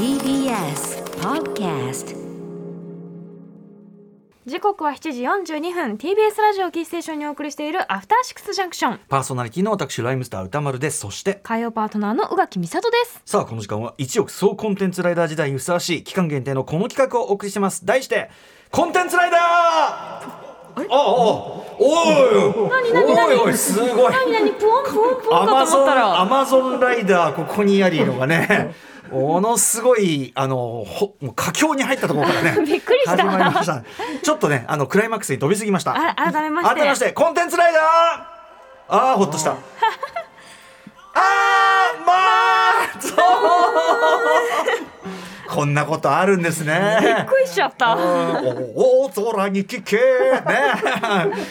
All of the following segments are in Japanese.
TBS Podcast 時刻は7時42分。TBS ラジオキーステーションにお送りしているアフターシックスジャンクションパーソナリティの私ライムスター歌丸です。そして火曜パートナーの宇垣美里です。さあこの時間は一億総コンテンツライダー時代にふさわしい期間限定のこの企画をお送りしてます。題してコンテンツライダー!ああおいおいおいすごい。アマゾンライダーここにありのがねものすごいあのほもう佳境に入ったところからね びっくりした。始まりました。ちょっとねあのクライマックスに飛びすぎました。あ改めまして改めましてコンテンツライダー。ああほっとした。あーまあそう。こんなことあるんですね。びっくりしちゃった。お大空に聞け。ね。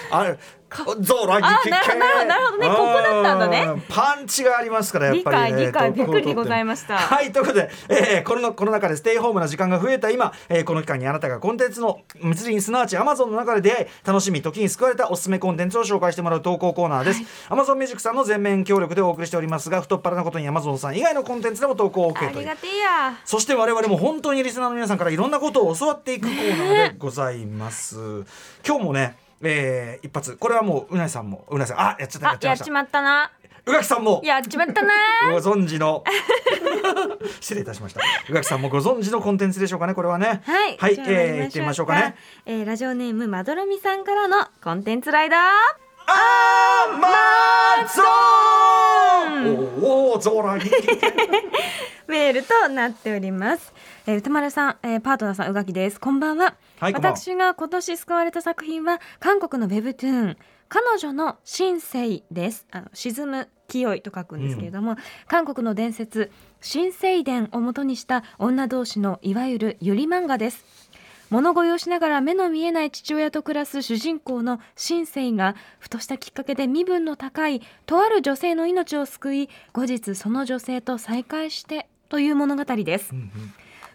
あれ空に聞けあなるほどなるほどね。ここだったんだね。うんパンチがありますからやっ理ぱり、ね、解理解とびっくりでございました。はいということで、えー、このコロナ禍でステイホームな時間が増えた。今、えー、この期間にあなたがコンテンツの密林すなわち Amazon の中で出会い楽しみ時に救われたおすすめコンテンツを紹介してもらう投稿コーナーです、Amazon ミュージックさんの全面協力でお送りしておりますが太っ腹なことに Amazon さん以外のコンテンツでも投稿を OK という。ありがてえや。そして我々も本当にリスナーの皆さんからいろんなことを教わっていくコーナーでございます。今日もね、えー、一発。これはもううなぎさんもうなぎさん。あやっちゃったやあっちゃ。やっちまったな。うがきさんも。やっちまったな。ご存知の。失礼いたしました。うがきさんもご存知のコンテンツでしょうかねこれはね。はい。はい、えー、行ってみましょうかね。えーラジオネームまどろみさんからのコンテンツライダー。アマゾンおお空にメールとなっております。えー、歌丸さん、えーパートナーさん、うがきです。こんばんは。はい私が今年救われた作品は韓国のウェブトゥーン。彼女の新世です。あの沈む清いと書くんですけれども、韓国の伝説新聖伝を元にした女同士のいわゆるゆり漫画です。物乞いをしながら目の見えない父親と暮らす主人公の新世がふとしたきっかけで身分の高いとある女性の命を救い後日その女性と再会してという物語です、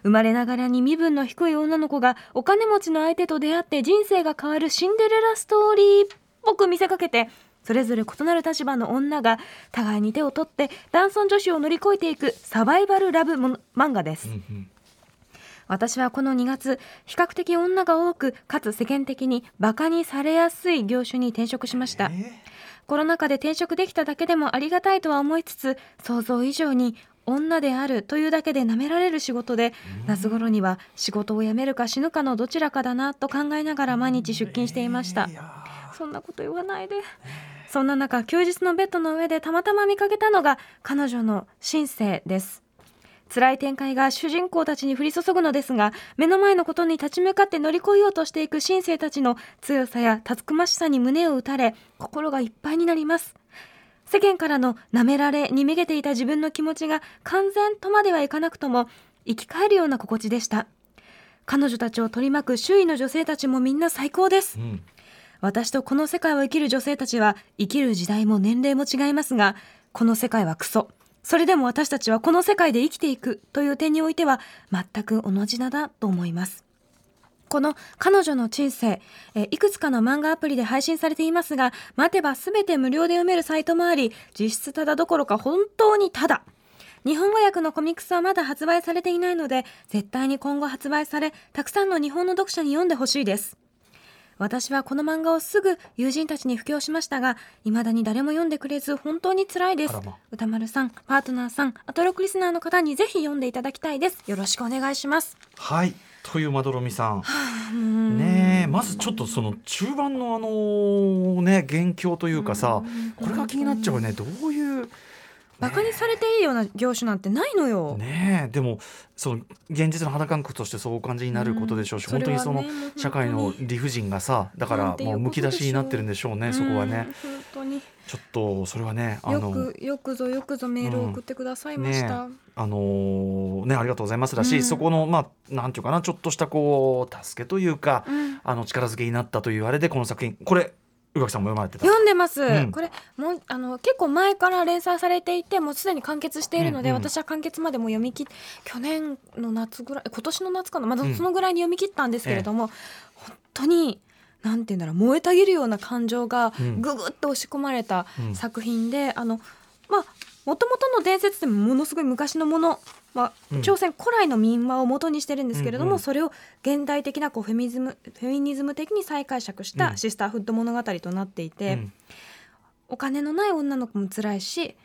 生まれながらに身分の低い女の子がお金持ちの相手と出会って人生が変わるシンデレラストーリーっぽく見せかけてそれぞれ異なる立場の女が互いに手を取って男尊女子を乗り越えていくサバイバルラブ漫画です、私はこの2月比較的女が多くかつ世間的にバカにされやすい業種に転職しました、コロナ禍で転職できただけでもありがたいとは思いつつ想像以上に女であるというだけで舐められる仕事で夏頃には仕事を辞めるか死ぬかのどちらかだなと考えながら毎日出勤していました。そんなこと言わないで。そんな中休日のベッドの上でたまたま見かけたのが彼女の新生です辛い展開が主人公たちに降り注ぐのですが目の前のことに立ち向かって乗り越えようとしていく新生たちの強さやたつくましさに胸を打たれ心がいっぱいになります。世間からの舐められにめげていた自分の気持ちが完全とまではいかなくとも生き返るような心地でした。彼女たちを取り巻く周囲の女性たちもみんな最高です、ん。私とこの世界を生きる女性たちは生きる時代も年齢も違いますがこの世界はクソそれでも私たちはこの世界で生きていくという点においては全く同じだなと思います。この彼女の人生、えいくつかの漫画アプリで配信されていますが待てば全て無料で読めるサイトもあり実質ただどころか本当にただ日本語訳のコミックスはまだ発売されていないので絶対に今後発売されたくさんの日本の読者に読んでほしいです。私はこの漫画をすぐ友人たちに布教しましたが未だに誰も読んでくれず本当に辛いです。歌丸さんパートナーさんアトロクリスナーの方にぜひ読んでいただきたいです。よろしくお願いします。はい。というまどろみさん。ねえまずちょっとその中盤のあのね元凶というかさこれが気になっちゃうね。どういう。バカにされていいような業種なんてないのよ、ねえ。でもその現実の肌感覚としてそうお感じになることでしょうし、うん。本当にその社会の理不尽がさだからもうむき出しになってるんでしょうねそこはね。うん本当に。ちょっとそれはねあよのくよくぞよくぞメールを送ってくださいました、ねあのーねありがとうございますだし、うん。そこのまあなんていうかなちょっとしたこう助けというか、うん。あの力づけになったというあれでこの作品。これ宇垣さんも読まれてた？読んでます、ん。これもうあの結構前から連載されていてもうすでに完結しているので、うんうん。私は完結までも読み切っ去年の夏ぐらい今年の夏かな？まだうん。そのぐらいに読み切ったんですけれども、本当になんて言うんだろう燃えたぎるような感情がうん。ぐぐっと押し込まれたうん。作品で、あのまあもともとの伝説ってものすごい昔のもの、まあうん。朝鮮古来の民話を元にしてるんですけれども、うんうん。それを現代的なこうフェミズムフェミニズム的に再解釈しうん。たシスターフッド物語となっていて、うん。お金のない女の子も辛いし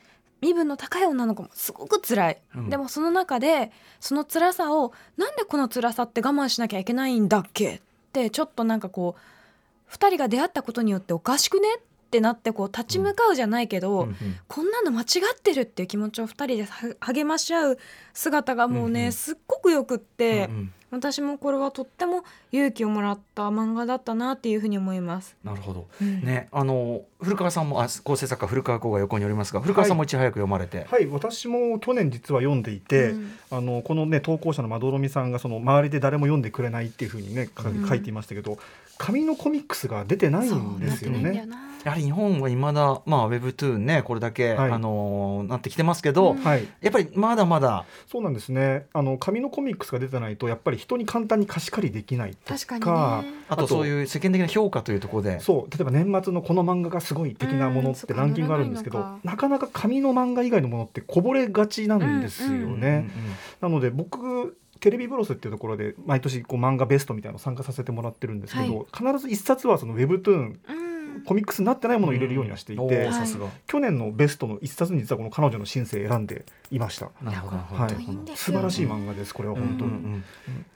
身分の高い女の子もすごく辛い、うん。でもその中でその辛さをなんでこの辛さって我慢しなきゃいけないんだっけってちょっとなんかこう2人が出会ったことによっておかしくねってなってこう立ち向かうじゃないけど、うんうんこんなの間違ってるっていう気持ちを2人では励まし合う姿がもうね、うんうん。すっごくよくって、うんうん。私もこれはとっても勇気をもらった漫画だったなっていうふうに思います。なるほど。うん。ねあの古川さんもあ構成作家古川光が横におりますが古川さんもいち早く読まれて、はい、私も去年実は読んでいて、うん。あのこのね投稿者のまどろみさんがその周りで誰も読んでくれないっていうふうにね書いていましたけど、紙のコミックスが出てないんですよね。やはり日本は未だまあウェブトゥーンねこれだけ、はい。あのなってきてますけど、うん。はい、やっぱりまだまだ。そうなんですね。あの紙のコミックスが出てないとやっぱり人に簡単に貸し借りできないとか、確かにね。あとあとそういう世間的な評価というところで。そう。例えば年末のこの漫画がすごい的なものってうんランキングがあるんですけど、なかなか紙の漫画以外のものってこぼれがちなんですよね。なので僕テレビブロスっていうところで毎年こう漫画ベストみたいなの参加させてもらってるんですけど、必ず一冊はそのウェブトゥーンうんコミックスになってないものを入れるようにはしていて、おーはいさすが、去年のベストの一冊に実はこの彼女のシンセ選んでいました。なるほどはい。素よ晴らしい漫画ですこれは本当に。うんうん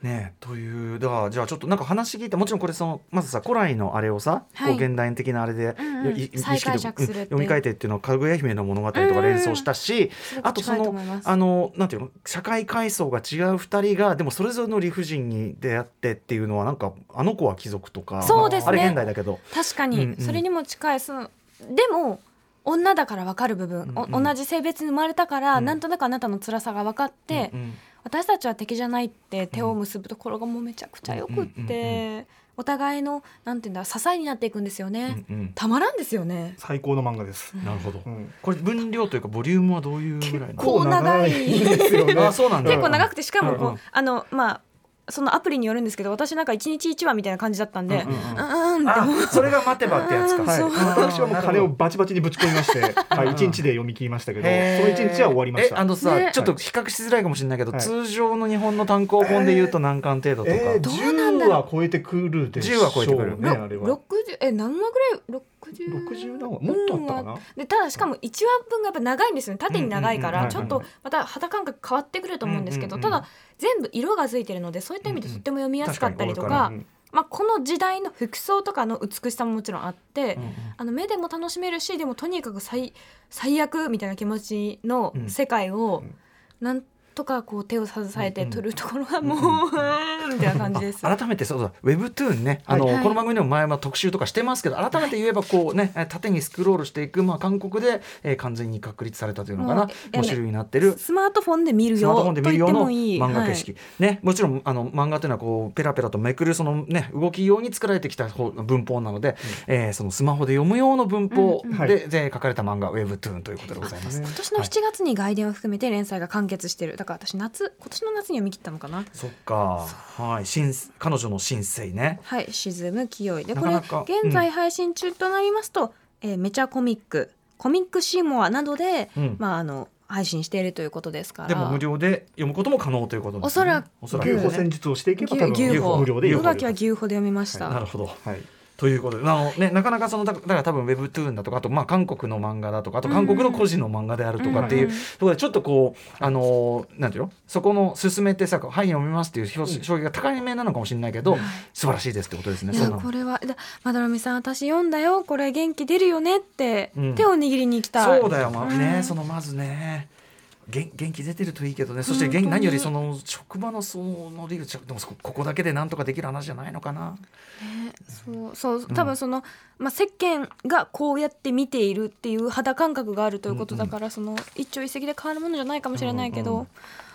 うん。ねという。だからじゃあちょっとなんか話聞いてもちろんこれそのまずさ古来のあれをさ、はい。現代的なあれで、うんうん。い意識で再解釈するっていう。読み替えてっていうのはかぐや姫の物語とか連想したし、すごく近いとあとそのあのなんていうの社会階層が違う二人がでもそれぞれの理不尽に出会ってっていうのはなんかあの子は貴族とかそうですね。あれ現代だけど。確かに、うんうん。それにも近いそのでも女だから分かる部分、うんうん。お同じ性別に生まれたから、うん。なんとなくあなたの辛さが分かって、うんうん。私たちは敵じゃないって手を結ぶところがもうめちゃくちゃよくって、うんうんうんお互いのなんていうんだ支えになっていくんですよね、うんうん。たまらんですよね。最高の漫画です。なるほど、うん。これ分量というかボリュームはどういうぐらいの？こう長い。ですよね。あそうなんだ。結構長くてしかもこう、うんうん。あのまあそのアプリによるんですけど私なんか1日1話みたいな感じだったんで、それが待てばってやつか。はい、私はもう金をバチバチにぶち込みまして、はい、一日で読み切りましたけど、その一日は終わりました。えあのさ、ね。ちょっと比較しづらいかもしれないけど、はい。通常の日本の単行本で言うと何巻程度とか、えー、どうなんだ10ろう。は超えてくるでしょう10は超えてくる。ねあれは。60え何話ぐらい60 60何話もっとあったかな？でただしかも1話分がやっぱ長いんですよね。縦に長いかうんうんうんらちょっとまた肌感覚変わってくると思うんですけどうんうんうんただ全部色がついてるのでそういった意味でとっても読みやすかったりとうんうんかうんまあこの時代の服装とかの美しさももちろんあってうんうん。あの目でも楽しめるしでもとにかく最最悪みたいな気持ちのうん。世界をうん。なんとかこう手を支えてうんうん。取るところがもう、うーんみたいな感じです。あ改めてそうだウェブトゥーンね。あの、はい。この番組でも前は特集とかしてますけど改めて言えばこうねえ縦にスクロールしていく、まあ、韓国で、えー完全に確立されたというのかな。もういやね5種類になってる。スマートフォンで見るスマートフォンで見るようなもいい。漫画景色、ね、もちろんあの漫画というのはこうペラペラとめくるその、ね、動き用に作られてきた方文法なので、えーそのスマホで読む用の文法うんで,、うん。で書かれた漫画ウェブトゥーンということでございます。ね。今年の7月に外伝を含めて連載が完結してるだから私夏今年の夏に読み切ったのかな。そっか、はい、新彼女の新生ね。はい。沈む清いでこれなかなか現在配信中となりますと、えーめちゃコミック。コミックシーモアなどで、うん。まああの配信しているということですから。でも無料で読むことも可能ということです、ね。おそらく。牛歩戦術をしていけば多分牛牛歩無料で宇読める。垣は牛歩で読みました、なるほど。はい。ということで、あのね、なかなかそのだだから多分ウェブトゥーンだとかあとまあ韓国の漫画だとかあと韓国の個人の漫画であるとかっていう、うん。ところでちょっとこうあのーなんていうの？そこの進めてさ「はい読みます」っていう表彰が高いめなのかもしれないけど、素晴らしいですってことですね。これはだまどろみさん私読んだよこれ元気出るよねって、うん。手を握りに行きた。いそうだよ、まあうん。ね、そのまずね。元元気出てるといいけどね。そして何よりその職場のそのでもそこここだけでなんとかできる話じゃないのかな。ねそうそう多分その、まあ、世間がこうやって見ているっていう肌感覚があるということだから、その一朝一夕で変わるものじゃないかもしれないけど、うんうん。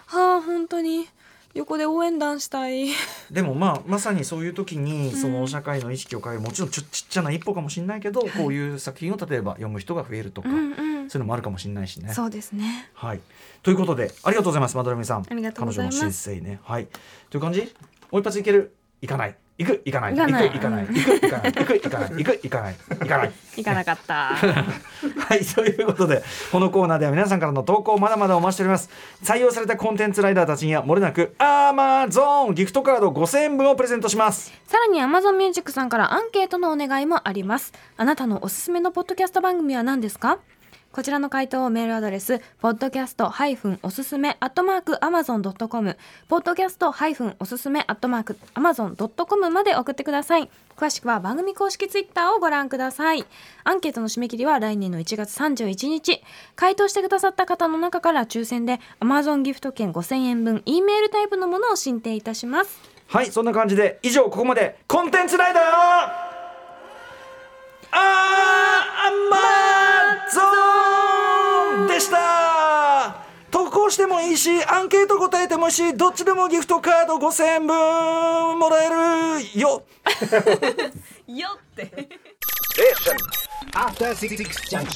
はあ本当に横で応援団したい。でもまあまさにそういう時にん。その社会の意識を変えるもちろんちょちっちゃな一歩かもしれないけど、こういう作品を例えば読む人が増えるとか、うんうん。そういうのもあるかもしれないしね。そうですね。はい、ということでありがとうございますマドレミさん。ありがとうございます。彼女の新生ね。はい。という感じ？もう一発いける？いかない行く行かない。行かない。行く行かない。行く行かない。行く行かない。行く行かない。行かない。行かなかった。はい、ということで、このコーナーでは皆さんからの投稿をまだまだお待ちしております。採用されたコンテンツライダーたちには、もれなく、アマゾンギフトカード5000円分をプレゼントします。さらに Amazon Music さんからアンケートのお願いもあります。あなたのおすすめのポッドキャスト番組は何ですか？こちらの回答をメールアドレス podcast- おすすめ amazon.com podcast- おすすめ amazon.com まで送ってください。詳しくは番組公式ツイッターをご覧ください。アンケートの締め切りは来年の1月31日回答してくださった方の中から抽選で Amazon ギフト券5000円分 E メールタイプのものを申請いたします。はい、そんな感じで、以上、ここまで、コンテンツライダーしアンケート答えてもいいし、どっちでもギフトカード5000円分もらえる。よ よって。Six Junction.